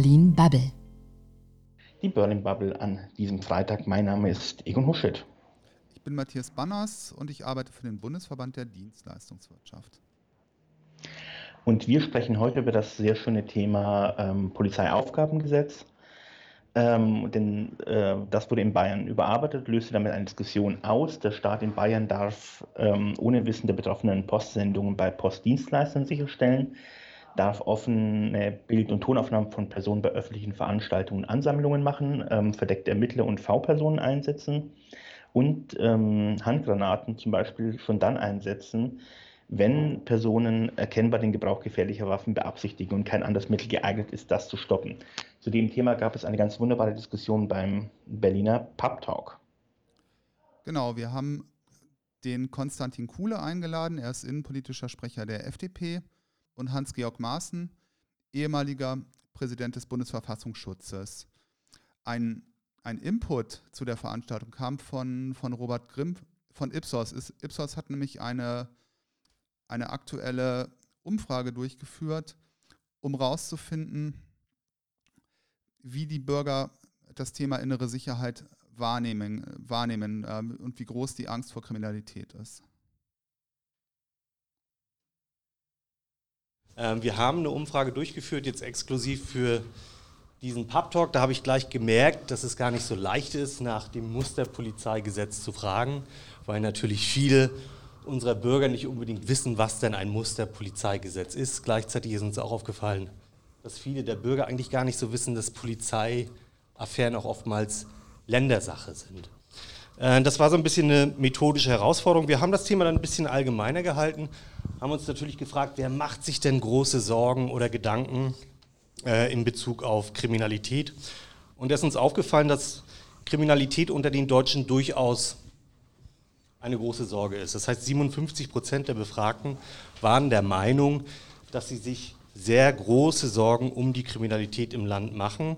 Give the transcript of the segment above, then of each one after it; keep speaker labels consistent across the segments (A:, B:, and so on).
A: Berlin Bubble.
B: Die Berlin Bubble an diesem Freitag. Mein Name ist Egon Huschet.
C: Ich bin Matthias Banners und ich arbeite für den Bundesverband der Dienstleistungswirtschaft.
B: Und wir sprechen heute über das sehr schöne Thema ähm, Polizeiaufgabengesetz. Ähm, denn äh, das wurde in Bayern überarbeitet, löste damit eine Diskussion aus. Der Staat in Bayern darf ähm, ohne Wissen der Betroffenen Postsendungen bei Postdienstleistern sicherstellen, darf offene Bild- und Tonaufnahmen von Personen bei öffentlichen Veranstaltungen und Ansammlungen machen, ähm, verdeckte Ermittler und V-Personen einsetzen und ähm, Handgranaten zum Beispiel schon dann einsetzen, wenn Personen erkennbar den Gebrauch gefährlicher Waffen beabsichtigen und kein anderes Mittel geeignet ist, das zu stoppen. Zu dem Thema gab es eine ganz wunderbare Diskussion beim Berliner Pub Talk.
C: Genau, wir haben den Konstantin Kuhle eingeladen. Er ist innenpolitischer Sprecher der FDP und Hans-Georg Maaßen, ehemaliger Präsident des Bundesverfassungsschutzes. Ein, ein Input zu der Veranstaltung kam von, von Robert Grimm von Ipsos. Ipsos hat nämlich eine eine aktuelle Umfrage durchgeführt, um herauszufinden, wie die Bürger das Thema innere Sicherheit wahrnehmen, wahrnehmen ähm, und wie groß die Angst vor Kriminalität ist.
D: Wir haben eine Umfrage durchgeführt, jetzt exklusiv für diesen Pub-Talk. Da habe ich gleich gemerkt, dass es gar nicht so leicht ist, nach dem Musterpolizeigesetz zu fragen, weil natürlich viele unserer Bürger nicht unbedingt wissen, was denn ein Musterpolizeigesetz ist. Gleichzeitig ist uns auch aufgefallen, dass viele der Bürger eigentlich gar nicht so wissen, dass Polizeiaffären auch oftmals Ländersache sind. Äh, das war so ein bisschen eine methodische Herausforderung. Wir haben das Thema dann ein bisschen allgemeiner gehalten, haben uns natürlich gefragt, wer macht sich denn große Sorgen oder Gedanken äh, in Bezug auf Kriminalität? Und es ist uns aufgefallen, dass Kriminalität unter den Deutschen durchaus eine große Sorge ist. Das heißt, 57 Prozent der Befragten waren der Meinung, dass sie sich sehr große Sorgen um die Kriminalität im Land machen.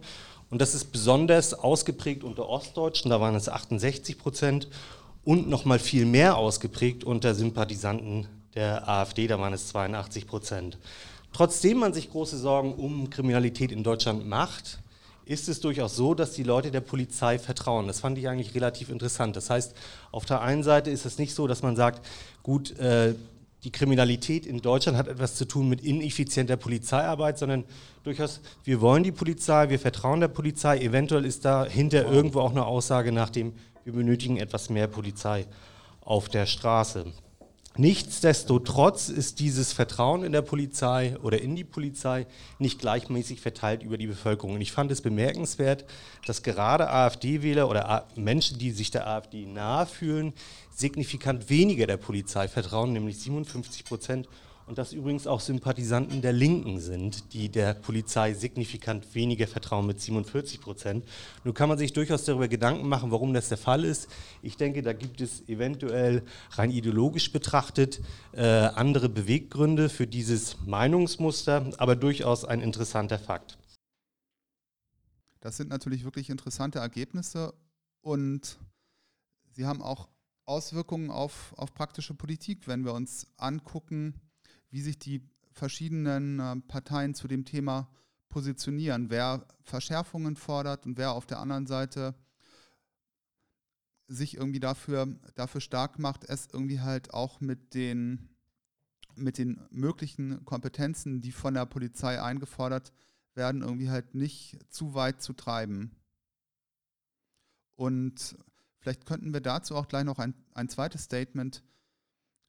D: Und das ist besonders ausgeprägt unter Ostdeutschen, da waren es 68 Prozent, und nochmal viel mehr ausgeprägt unter Sympathisanten der AfD, da waren es 82 Prozent. Trotzdem man sich große Sorgen um Kriminalität in Deutschland macht, ist es durchaus so, dass die Leute der Polizei vertrauen. Das fand ich eigentlich relativ interessant. Das heißt, auf der einen Seite ist es nicht so, dass man sagt, gut, äh, die Kriminalität in Deutschland hat etwas zu tun mit ineffizienter Polizeiarbeit, sondern durchaus, wir wollen die Polizei, wir vertrauen der Polizei. Eventuell ist dahinter irgendwo auch eine Aussage nach dem, wir benötigen etwas mehr Polizei auf der Straße. Nichtsdestotrotz ist dieses Vertrauen in der Polizei oder in die Polizei nicht gleichmäßig verteilt über die Bevölkerung. Und ich fand es bemerkenswert, dass gerade AfD-Wähler oder Menschen, die sich der AfD nahe fühlen, signifikant weniger der Polizei vertrauen, nämlich 57 Prozent und dass übrigens auch Sympathisanten der Linken sind, die der Polizei signifikant weniger vertrauen mit 47 Prozent. Nun kann man sich durchaus darüber Gedanken machen, warum das der Fall ist. Ich denke, da gibt es eventuell rein ideologisch betrachtet äh, andere Beweggründe für dieses Meinungsmuster, aber durchaus ein interessanter Fakt.
C: Das sind natürlich wirklich interessante Ergebnisse und sie haben auch Auswirkungen auf, auf praktische Politik, wenn wir uns angucken, wie sich die verschiedenen äh, Parteien zu dem Thema positionieren, wer Verschärfungen fordert und wer auf der anderen Seite sich irgendwie dafür, dafür stark macht, es irgendwie halt auch mit den, mit den möglichen Kompetenzen, die von der Polizei eingefordert werden, irgendwie halt nicht zu weit zu treiben. Und vielleicht könnten wir dazu auch gleich noch ein, ein zweites Statement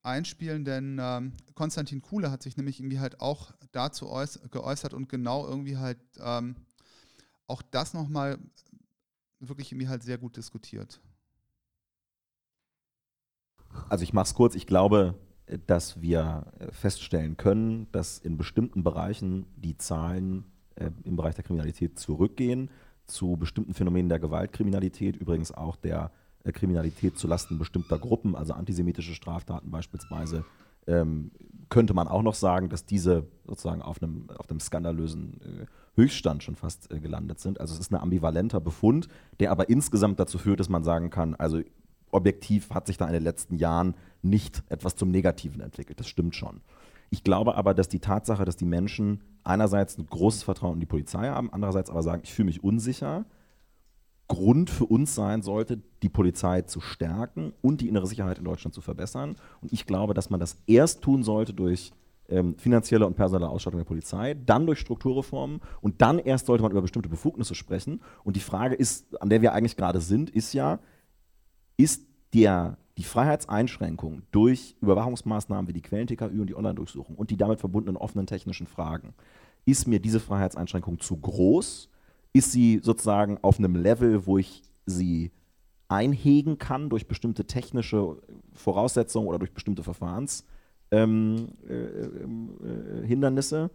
C: einspielen, denn ähm, Konstantin Kuhle hat sich nämlich irgendwie halt auch dazu geäußert und genau irgendwie halt ähm, auch das nochmal wirklich irgendwie halt sehr gut diskutiert.
E: Also ich mache es kurz, ich glaube, dass wir feststellen können, dass in bestimmten Bereichen die Zahlen äh, im Bereich der Kriminalität zurückgehen, zu bestimmten Phänomenen der Gewaltkriminalität, übrigens auch der äh, Kriminalität zulasten bestimmter Gruppen, also antisemitische Straftaten beispielsweise, ähm, könnte man auch noch sagen, dass diese sozusagen auf einem, auf einem skandalösen äh, Höchststand schon fast äh, gelandet sind. Also es ist ein ambivalenter Befund, der aber insgesamt dazu führt, dass man sagen kann, also objektiv hat sich da in den letzten Jahren nicht etwas zum Negativen entwickelt. Das stimmt schon. Ich glaube aber, dass die Tatsache, dass die Menschen einerseits ein großes Vertrauen in die Polizei haben, andererseits aber sagen, ich fühle mich unsicher, Grund für uns sein sollte, die Polizei zu stärken und die innere Sicherheit in Deutschland zu verbessern. Und ich glaube, dass man das erst tun sollte durch ähm, finanzielle und personelle Ausstattung der Polizei, dann durch Strukturreformen und dann erst sollte man über bestimmte Befugnisse sprechen. Und die Frage ist, an der wir eigentlich gerade sind, ist ja, ist der, die Freiheitseinschränkung durch Überwachungsmaßnahmen wie die Quellen-TKÜ und die Online-Durchsuchung und die damit verbundenen offenen technischen Fragen, ist mir diese Freiheitseinschränkung zu groß? Ist sie sozusagen auf einem Level, wo ich sie einhegen kann durch bestimmte technische Voraussetzungen oder durch bestimmte Verfahrens? ähm, äh, äh, Hindernisse?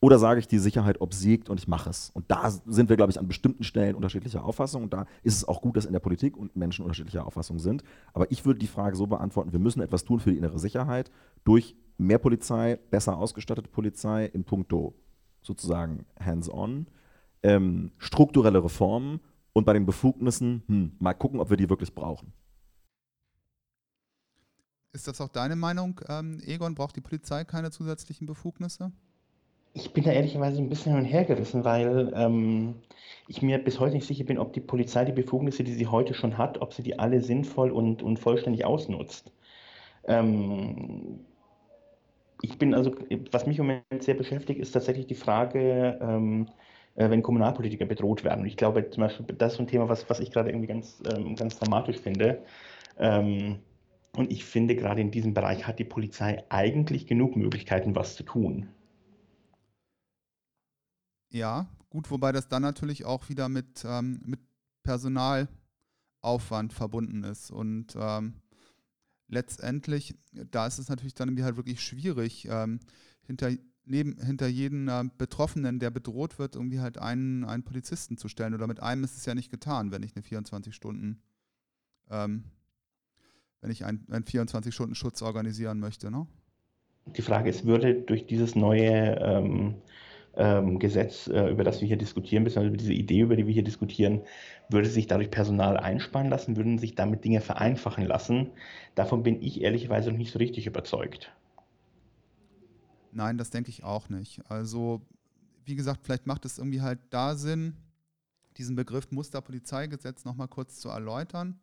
E: Oder sage ich, die Sicherheit obsiegt und ich mache es? Und da sind wir, glaube ich, an bestimmten Stellen unterschiedlicher Auffassung. Und da ist es auch gut, dass in der Politik und Menschen unterschiedlicher Auffassung sind. Aber ich würde die Frage so beantworten, wir müssen etwas tun für die innere Sicherheit durch mehr Polizei, besser ausgestattete Polizei in puncto sozusagen hands-on, ähm, strukturelle Reformen und bei den Befugnissen, hm, mal gucken, ob wir die wirklich brauchen.
C: Ist das auch deine Meinung, ähm, Egon? Braucht die Polizei keine zusätzlichen Befugnisse?
B: Ich bin da ehrlicherweise ein bisschen hin und her gerissen, weil ähm, ich mir bis heute nicht sicher bin, ob die Polizei die Befugnisse, die sie heute schon hat, ob sie die alle sinnvoll und, und vollständig ausnutzt. Ähm, ich bin also, was mich im Moment sehr beschäftigt, ist tatsächlich die Frage, ähm, äh, wenn Kommunalpolitiker bedroht werden. Und ich glaube, zum Beispiel, das ist ein Thema, was, was ich gerade irgendwie ganz, ähm, ganz dramatisch finde. Ähm, und ich finde, gerade in diesem Bereich hat die Polizei eigentlich genug Möglichkeiten, was zu tun.
C: Ja, gut, wobei das dann natürlich auch wieder mit, ähm, mit Personalaufwand verbunden ist. Und ähm, letztendlich, da ist es natürlich dann irgendwie halt wirklich schwierig, ähm, hinter, neben, hinter jeden äh, Betroffenen, der bedroht wird, irgendwie halt einen, einen Polizisten zu stellen. Oder mit einem ist es ja nicht getan, wenn ich eine 24 Stunden ähm, wenn ich einen, einen 24-Stunden-Schutz organisieren möchte. Ne?
B: Die Frage ist, würde durch dieses neue ähm, ähm, Gesetz, äh, über das wir hier diskutieren, beziehungsweise über diese Idee, über die wir hier diskutieren, würde sich dadurch Personal einsparen lassen, würden sich damit Dinge vereinfachen lassen? Davon bin ich ehrlicherweise noch nicht so richtig überzeugt.
C: Nein, das denke ich auch nicht. Also, wie gesagt, vielleicht macht es irgendwie halt da Sinn, diesen Begriff Musterpolizeigesetz nochmal kurz zu erläutern.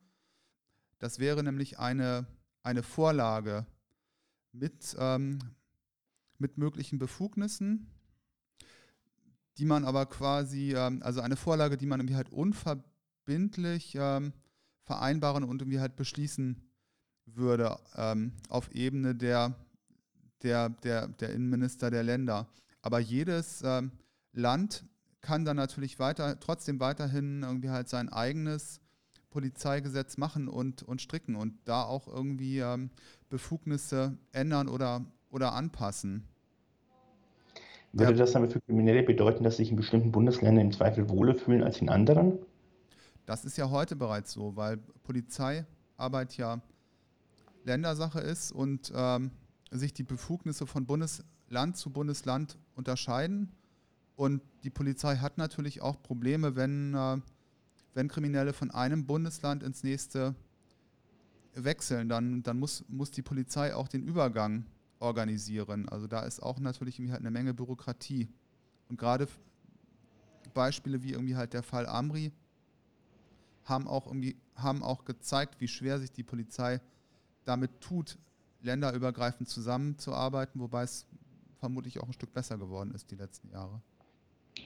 C: Das wäre nämlich eine, eine Vorlage mit, ähm, mit möglichen Befugnissen, die man aber quasi, ähm, also eine Vorlage, die man irgendwie halt unverbindlich ähm, vereinbaren und irgendwie halt beschließen würde ähm, auf Ebene der, der, der, der Innenminister der Länder. Aber jedes ähm, Land kann dann natürlich weiter, trotzdem weiterhin irgendwie halt sein eigenes Polizeigesetz machen und, und stricken und da auch irgendwie ähm, Befugnisse ändern oder, oder anpassen.
B: Würde ja. das dann für Kriminelle bedeuten, dass sich in bestimmten Bundesländern im Zweifel wohler fühlen als in anderen?
C: Das ist ja heute bereits so, weil Polizeiarbeit ja Ländersache ist und ähm, sich die Befugnisse von Bundesland zu Bundesland unterscheiden. Und die Polizei hat natürlich auch Probleme, wenn äh, wenn Kriminelle von einem Bundesland ins nächste wechseln, dann, dann muss, muss die Polizei auch den Übergang organisieren. Also da ist auch natürlich irgendwie halt eine Menge Bürokratie. Und gerade Beispiele wie irgendwie halt der Fall Amri haben auch irgendwie haben auch gezeigt, wie schwer sich die Polizei damit tut, länderübergreifend zusammenzuarbeiten, wobei es vermutlich auch ein Stück besser geworden ist die letzten Jahre.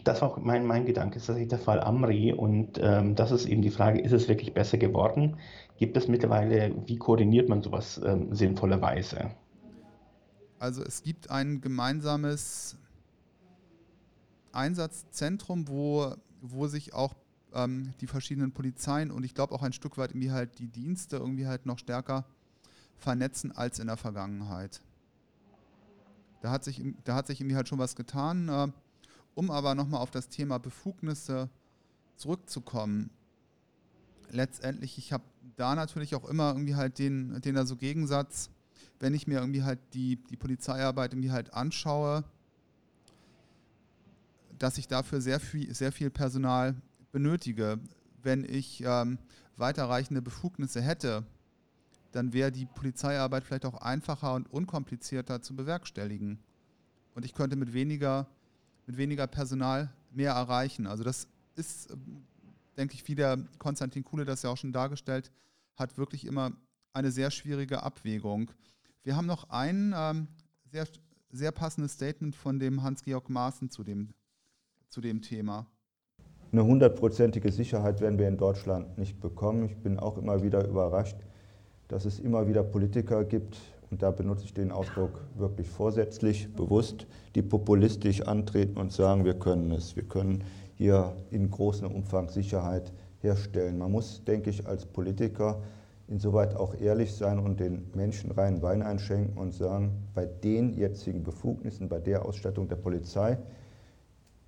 B: Das war auch mein, mein Gedanke, ist tatsächlich der Fall Amri. Und ähm, das ist eben die Frage, ist es wirklich besser geworden? Gibt es mittlerweile, wie koordiniert man sowas ähm, sinnvollerweise?
C: Also es gibt ein gemeinsames Einsatzzentrum, wo, wo sich auch ähm, die verschiedenen Polizeien und ich glaube auch ein Stück weit irgendwie halt die Dienste irgendwie halt noch stärker vernetzen als in der Vergangenheit. Da hat sich, da hat sich irgendwie halt schon was getan. Äh, um aber nochmal auf das Thema Befugnisse zurückzukommen, letztendlich, ich habe da natürlich auch immer irgendwie halt den, den also Gegensatz, wenn ich mir irgendwie halt die, die Polizeiarbeit irgendwie halt anschaue, dass ich dafür sehr viel, sehr viel Personal benötige. Wenn ich ähm, weiterreichende Befugnisse hätte, dann wäre die Polizeiarbeit vielleicht auch einfacher und unkomplizierter zu bewerkstelligen. Und ich könnte mit weniger, mit weniger Personal mehr erreichen. Also das ist, denke ich, wie der Konstantin Kuhle das ja auch schon dargestellt hat, wirklich immer eine sehr schwierige Abwägung. Wir haben noch ein ähm, sehr, sehr passendes Statement von dem Hans-Georg Maaßen zu dem, zu dem Thema.
A: Eine hundertprozentige Sicherheit werden wir in Deutschland nicht bekommen. Ich bin auch immer wieder überrascht, dass es immer wieder Politiker gibt, und da benutze ich den Ausdruck wirklich vorsätzlich, bewusst, die populistisch antreten und sagen, wir können es, wir können hier in großem Umfang Sicherheit herstellen. Man muss, denke ich, als Politiker insoweit auch ehrlich sein und den Menschen reinen Wein einschenken und sagen, bei den jetzigen Befugnissen, bei der Ausstattung der Polizei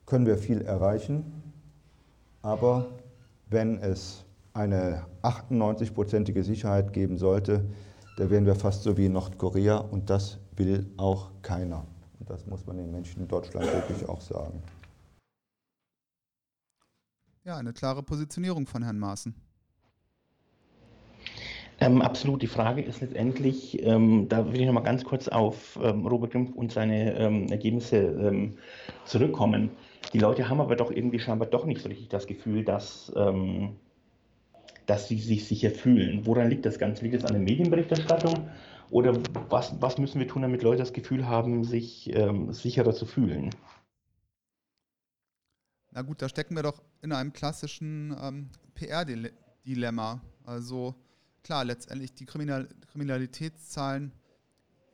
A: können wir viel erreichen, aber wenn es eine 98-prozentige Sicherheit geben sollte, da wären wir fast so wie in Nordkorea und das will auch keiner. Und das muss man den Menschen in Deutschland wirklich auch sagen.
C: Ja, eine klare Positionierung von Herrn Maaßen.
B: Ähm, absolut. Die Frage ist letztendlich, ähm, da will ich noch mal ganz kurz auf ähm, Robert Grimm und seine ähm, Ergebnisse ähm, zurückkommen. Die Leute haben aber doch irgendwie scheinbar doch nicht so richtig das Gefühl, dass, ähm, dass sie sich sicher fühlen. Woran liegt das Ganze? Liegt es an der Medienberichterstattung? Oder was, was müssen wir tun, damit Leute das Gefühl haben, sich sicherer zu fühlen?
C: Na gut, da stecken wir doch in einem klassischen PR-Dilemma. Also klar, letztendlich die Kriminal Kriminalitätszahlen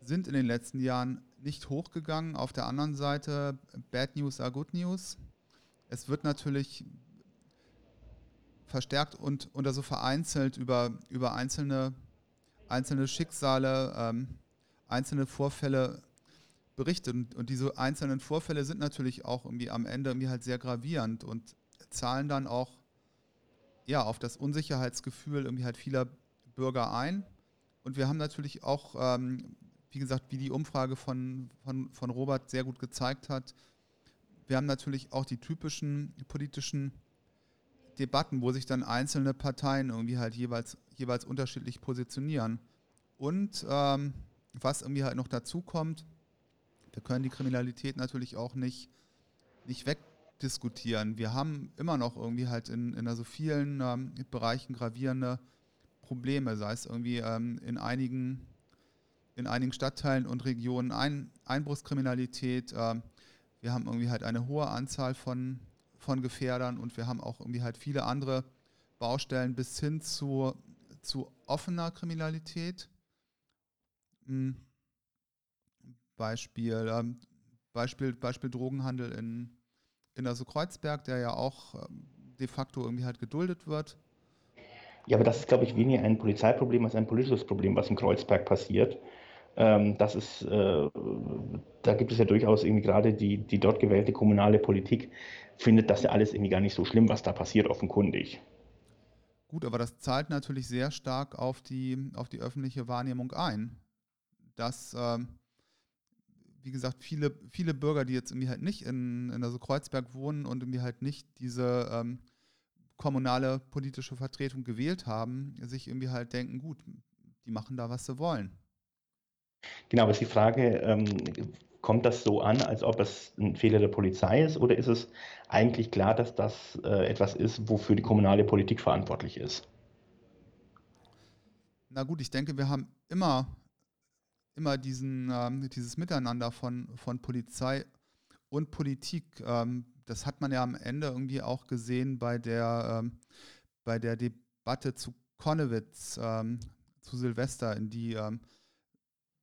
C: sind in den letzten Jahren nicht hochgegangen. Auf der anderen Seite, Bad News are Good News. Es wird natürlich verstärkt und, und also vereinzelt über, über einzelne, einzelne Schicksale, ähm, einzelne Vorfälle berichtet. Und, und, diese einzelnen Vorfälle sind natürlich auch irgendwie am Ende irgendwie halt sehr gravierend und zahlen dann auch ja, auf das Unsicherheitsgefühl irgendwie halt vieler Bürger ein. Und wir haben natürlich auch, ähm, wie gesagt, wie die Umfrage von, von, von Robert sehr gut gezeigt hat, wir haben natürlich auch die typischen politischen Debatten, wo sich dann einzelne Parteien irgendwie halt jeweils, jeweils unterschiedlich positionieren. Und ähm, was irgendwie halt noch dazu kommt, wir können die Kriminalität natürlich auch nicht, nicht wegdiskutieren. Wir haben immer noch irgendwie halt in, in so also vielen ähm, Bereichen gravierende Probleme, sei es irgendwie ähm, in, einigen, in einigen Stadtteilen und Regionen Ein, Einbruchskriminalität. Äh, wir haben irgendwie halt eine hohe Anzahl von, von Gefährdern und wir haben auch irgendwie halt viele andere Baustellen bis hin zu, zu offener Kriminalität. Hm. Beispiel, ähm, Beispiel, Beispiel Drogenhandel in, in also Kreuzberg, der ja auch ähm, de facto irgendwie halt geduldet wird.
B: Ja, aber das ist, glaube ich, weniger ein Polizeiproblem als ein politisches Problem, was in Kreuzberg passiert. Ähm, das ist, äh, da gibt es ja durchaus irgendwie gerade die, die dort gewählte kommunale Politik, findet das ja alles irgendwie gar nicht so schlimm, was da passiert, offenkundig.
C: Gut, aber das zahlt natürlich sehr stark auf die, auf die öffentliche Wahrnehmung ein. Dass, ähm, wie gesagt, viele, viele Bürger, die jetzt irgendwie halt nicht in, in also Kreuzberg wohnen und irgendwie halt nicht diese ähm, kommunale politische Vertretung gewählt haben, sich irgendwie halt denken, gut, die machen da, was sie wollen.
B: Genau, aber ist die Frage, ähm, kommt das so an, als ob es ein Fehler der Polizei ist, oder ist es eigentlich klar, dass das äh, etwas ist, wofür die kommunale Politik verantwortlich ist?
C: Na gut, ich denke, wir haben immer, immer diesen, ähm, dieses Miteinander von, von Polizei und Politik. Ähm, das hat man ja am Ende irgendwie auch gesehen bei der, ähm, bei der Debatte zu Konnewitz, ähm, zu Silvester, in die, ähm,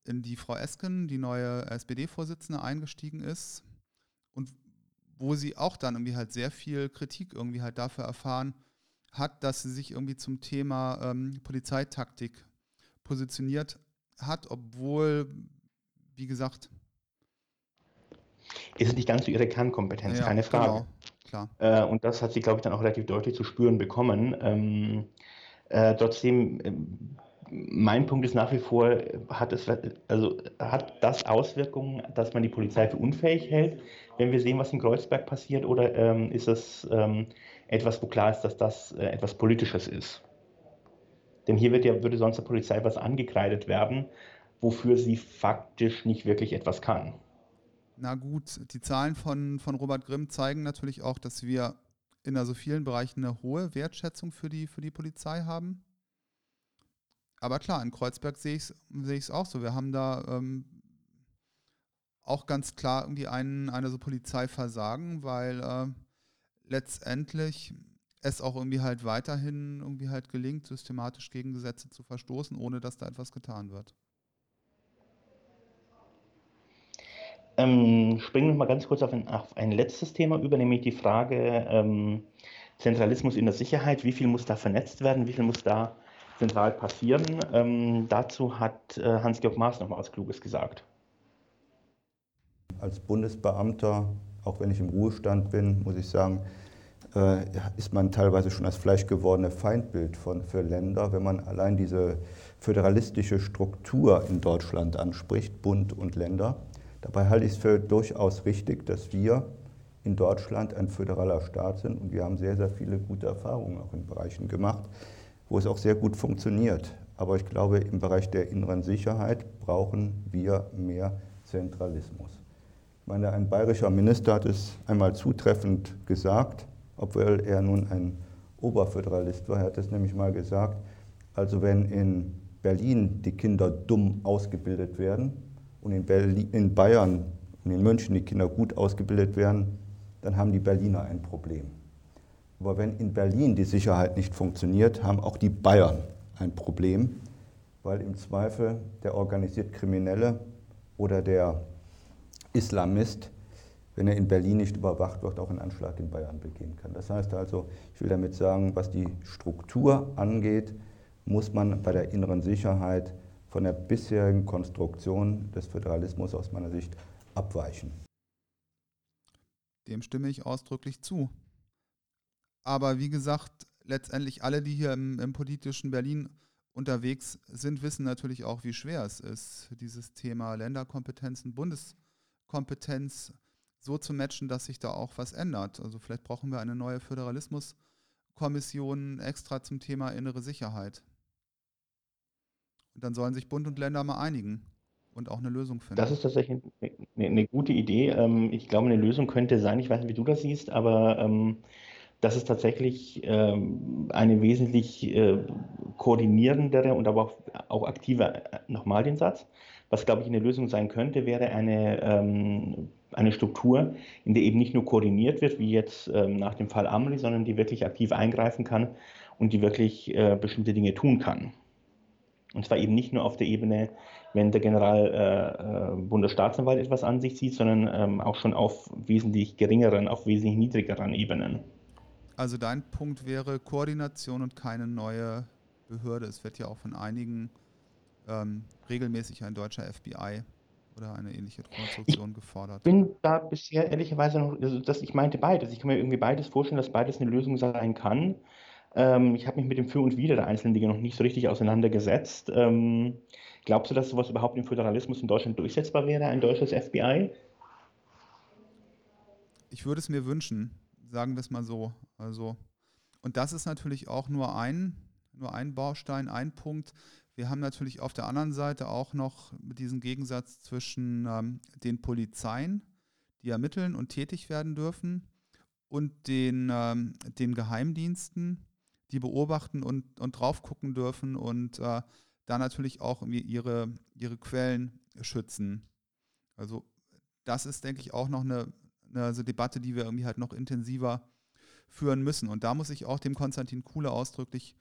C: in die Frau Esken, die neue SPD-Vorsitzende, eingestiegen ist und wo sie auch dann irgendwie halt sehr viel Kritik irgendwie halt dafür erfahren hat, dass sie sich irgendwie zum Thema ähm, Polizeitaktik positioniert hat, obwohl, wie gesagt,
B: ist es nicht ganz so ihre Kernkompetenz, ja, keine Frage. Genau, äh, und das hat sie, glaube ich, dann auch relativ deutlich zu spüren bekommen. Ähm, äh, trotzdem, äh, mein Punkt ist nach wie vor, hat, es, also, hat das Auswirkungen, dass man die Polizei für unfähig hält, wenn wir sehen, was in Kreuzberg passiert, oder ähm, ist es ähm, etwas, wo klar ist, dass das äh, etwas Politisches ist? Denn hier ja, würde sonst der Polizei was angekreidet werden, wofür sie faktisch nicht wirklich etwas kann.
C: Na gut, die Zahlen von, von Robert Grimm zeigen natürlich auch, dass wir in also vielen Bereichen eine hohe Wertschätzung für die, für die Polizei haben. Aber klar, in Kreuzberg sehe ich es auch so. Wir haben da ähm, auch ganz klar irgendwie einen, eine so Polizeiversagen, weil äh, letztendlich es auch irgendwie halt weiterhin irgendwie halt gelingt, systematisch gegen Gesetze zu verstoßen, ohne dass da etwas getan wird.
B: Ähm, springen wir mal ganz kurz auf ein, auf ein, letztes Thema über, nämlich die Frage ähm, Zentralismus in der Sicherheit. Wie viel muss da vernetzt werden? Wie viel muss da zentral passieren? Ähm, dazu hat äh, Hans-Georg Maas noch mal was Kluges gesagt.
A: Als Bundesbeamter, auch wenn ich im Ruhestand bin, muss ich sagen, äh, ist man teilweise schon als fleischgewordene Feindbild von, für Länder, wenn man allein diese föderalistische Struktur in Deutschland anspricht, Bund und Länder. Dabei halte ich es für durchaus richtig, dass wir in Deutschland ein föderaler Staat sind und wir haben sehr, sehr viele gute Erfahrungen auch in Bereichen gemacht, wo es auch sehr gut funktioniert. Aber ich glaube, im Bereich der inneren Sicherheit brauchen wir mehr Zentralismus. Ich meine, ein bayerischer Minister hat es einmal zutreffend gesagt, obwohl er nun ein Oberföderalist war. Er hat es nämlich mal gesagt, also wenn in Berlin die Kinder dumm ausgebildet werden und in, Berlin, in Bayern und in München die Kinder gut ausgebildet werden, dann haben die Berliner ein Problem. Aber wenn in Berlin die Sicherheit nicht funktioniert, haben auch die Bayern ein Problem, weil im Zweifel der organisiert Kriminelle oder der Islamist wenn er in Berlin nicht überwacht wird, auch einen Anschlag in Bayern begehen kann. Das heißt also, ich will damit sagen, was die Struktur angeht, muss man bei der inneren Sicherheit von der bisherigen Konstruktion des Föderalismus aus meiner Sicht abweichen.
C: Dem stimme ich ausdrücklich zu. Aber wie gesagt, letztendlich alle, die hier im, im politischen Berlin unterwegs sind, wissen natürlich auch, wie schwer es ist, dieses Thema Länderkompetenzen, Bundeskompetenz so zu matchen, dass sich da auch was ändert. Also vielleicht brauchen wir eine neue Föderalismuskommission extra zum Thema innere Sicherheit. Und dann sollen sich Bund und Länder mal einigen und auch eine Lösung finden.
B: Das ist tatsächlich eine, eine gute Idee. Ähm, ich glaube, eine Lösung könnte sein, ich weiß nicht, wie du das siehst, aber ähm, das ist tatsächlich ähm, eine wesentlich äh, koordinierendere und aber auch, auch aktive, äh, nochmal den Satz, was, glaube ich, eine Lösung sein könnte, wäre eine eine Struktur, in der eben nicht nur koordiniert wird, wie jetzt ähm, nach dem Fall Amri, sondern die wirklich aktiv eingreifen kann und die wirklich äh, bestimmte Dinge tun kann. Und zwar eben nicht nur auf der Ebene, wenn der General äh, äh, etwas an sich zieht, sondern ähm, auch schon auf wesentlich geringeren, auf wesentlich niedrigeren Ebenen.
C: Also dein Punkt wäre Koordination und keine neue Behörde. Es wird ja auch von einigen ähm, regelmäßig ein deutscher FBI oder eine ähnliche Konstruktion
B: ich
C: gefordert?
B: Ich bin da bisher ehrlicherweise noch, also das, ich meinte beides. Ich kann mir irgendwie beides vorstellen, dass beides eine Lösung sein kann. Ähm, ich habe mich mit dem Für und Wider der einzelnen Dinge noch nicht so richtig auseinandergesetzt. Ähm, glaubst du, dass sowas überhaupt im Föderalismus in Deutschland durchsetzbar wäre, ein deutsches FBI?
C: Ich würde es mir wünschen, sagen wir es mal so. Also, und das ist natürlich auch nur ein, nur ein Baustein, ein Punkt, wir haben natürlich auf der anderen Seite auch noch diesen Gegensatz zwischen ähm, den Polizeien, die ermitteln und tätig werden dürfen, und den, ähm, den Geheimdiensten, die beobachten und, und drauf gucken dürfen und äh, da natürlich auch ihre, ihre Quellen schützen. Also das ist, denke ich, auch noch eine, eine also Debatte, die wir irgendwie halt noch intensiver führen müssen. Und da muss ich auch dem Konstantin Kuhle ausdrücklich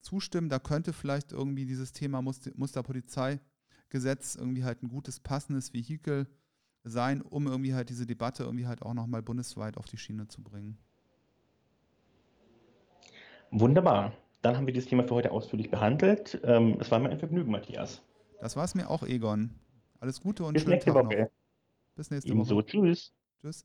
C: zustimmen. Da könnte vielleicht irgendwie dieses Thema Musterpolizeigesetz irgendwie halt ein gutes, passendes Vehikel sein, um irgendwie halt diese Debatte irgendwie halt auch nochmal bundesweit auf die Schiene zu bringen.
B: Wunderbar. Dann haben wir das Thema für heute ausführlich behandelt. Ähm, es war mir ein Vergnügen, Matthias.
C: Das war es mir auch, Egon. Alles Gute und
B: Bis
C: schönen
B: nächste
C: Tag
B: Woche.
C: noch. Bis nächste
B: Ebenso.
C: Woche.
B: Tschüss.
C: Tschüss.